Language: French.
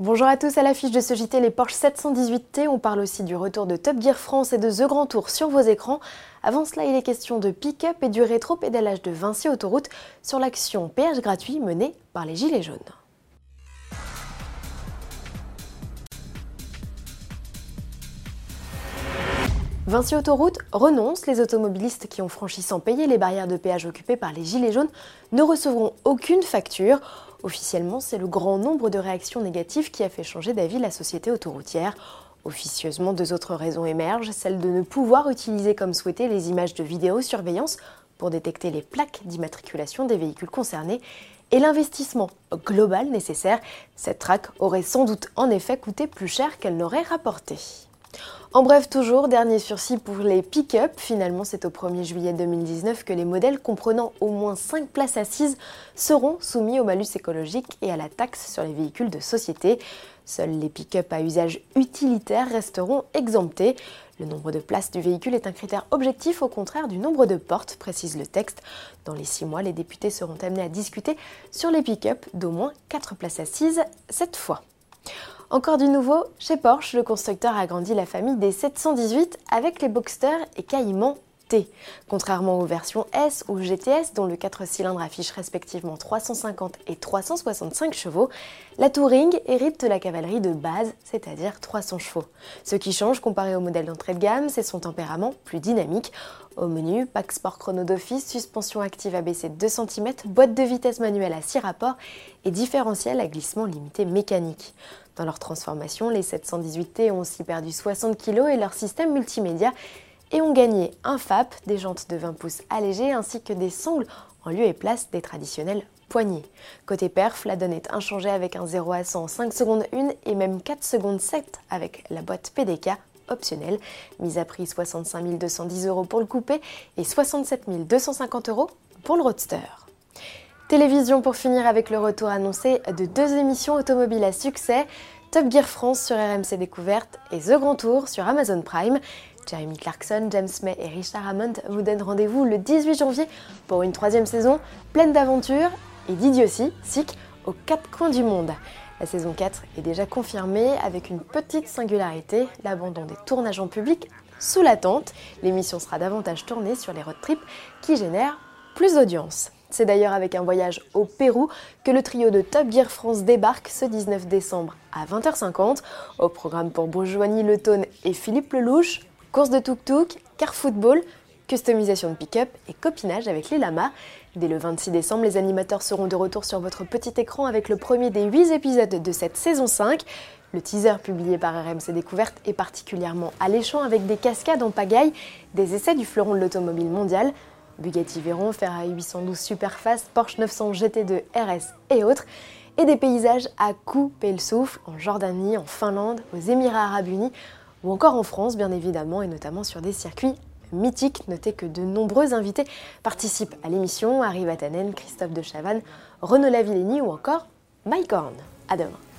Bonjour à tous, à l'affiche de ce JT, les Porsche 718T. On parle aussi du retour de Top Gear France et de The Grand Tour sur vos écrans. Avant cela, il est question de pick-up et du rétro-pédalage de Vinci Autoroute sur l'action péage gratuit menée par les Gilets jaunes. Vinci Autoroute renonce. Les automobilistes qui ont franchi sans payer les barrières de péage occupées par les Gilets jaunes ne recevront aucune facture. Officiellement, c'est le grand nombre de réactions négatives qui a fait changer d'avis la société autoroutière. Officieusement, deux autres raisons émergent, celle de ne pouvoir utiliser comme souhaité les images de vidéosurveillance pour détecter les plaques d'immatriculation des véhicules concernés et l'investissement global nécessaire. Cette traque aurait sans doute en effet coûté plus cher qu'elle n'aurait rapporté. En bref, toujours, dernier sursis pour les pick-up. Finalement, c'est au 1er juillet 2019 que les modèles comprenant au moins 5 places assises seront soumis au malus écologique et à la taxe sur les véhicules de société. Seuls les pick-up à usage utilitaire resteront exemptés. Le nombre de places du véhicule est un critère objectif au contraire du nombre de portes, précise le texte. Dans les 6 mois, les députés seront amenés à discuter sur les pick-up d'au moins 4 places assises cette fois. Encore du nouveau, chez Porsche, le constructeur a grandi la famille des 718 avec les Boxster et Cayman T. Contrairement aux versions S ou GTS dont le 4 cylindres affiche respectivement 350 et 365 chevaux, la Touring hérite de la cavalerie de base, c'est-à-dire 300 chevaux. Ce qui change comparé au modèle d'entrée de gamme, c'est son tempérament plus dynamique. Au menu, pack sport chrono d'office, suspension active abaissée de 2 cm, boîte de vitesse manuelle à 6 rapports et différentiel à glissement limité mécanique. Dans leur transformation, les 718T ont aussi perdu 60 kg et leur système multimédia et ont gagné un FAP, des jantes de 20 pouces allégées ainsi que des sangles en lieu et place des traditionnels poignées. Côté perf, la donne est inchangée avec un 0 à 100 en 5 secondes 1 et même 4 secondes 7 avec la boîte PDK optionnelle. Mise à prix 65 210 euros pour le coupé et 67 250 euros pour le roadster. Télévision pour finir avec le retour annoncé de deux émissions automobiles à succès, Top Gear France sur RMC Découverte et The Grand Tour sur Amazon Prime. Jeremy Clarkson, James May et Richard Hammond vous donnent rendez-vous le 18 janvier pour une troisième saison pleine d'aventures et d'idiotie, sick aux quatre coins du monde. La saison 4 est déjà confirmée avec une petite singularité, l'abandon des tournages en public sous la tente. L'émission sera davantage tournée sur les road trips qui génèrent plus d'audience. C'est d'ailleurs avec un voyage au Pérou que le trio de Top Gear France débarque ce 19 décembre à 20h50. Au programme pour Bourgeoisie Le et Philippe Lelouch, course de tuk-tuk, car football, customisation de pick-up et copinage avec les lamas. Dès le 26 décembre, les animateurs seront de retour sur votre petit écran avec le premier des 8 épisodes de cette saison 5. Le teaser publié par RMC Découverte est particulièrement alléchant avec des cascades en pagaille, des essais du fleuron de l'automobile mondiale, Bugatti Veyron, Ferrari 812 Superfast, Porsche 900 GT2 RS et autres, et des paysages à couper le souffle en Jordanie, en Finlande, aux Émirats Arabes Unis ou encore en France bien évidemment et notamment sur des circuits mythiques. Notez que de nombreux invités participent à l'émission, Harry Vatanen, Christophe de Chavannes, Renaud Lavillenie ou encore Mike Horn. À demain.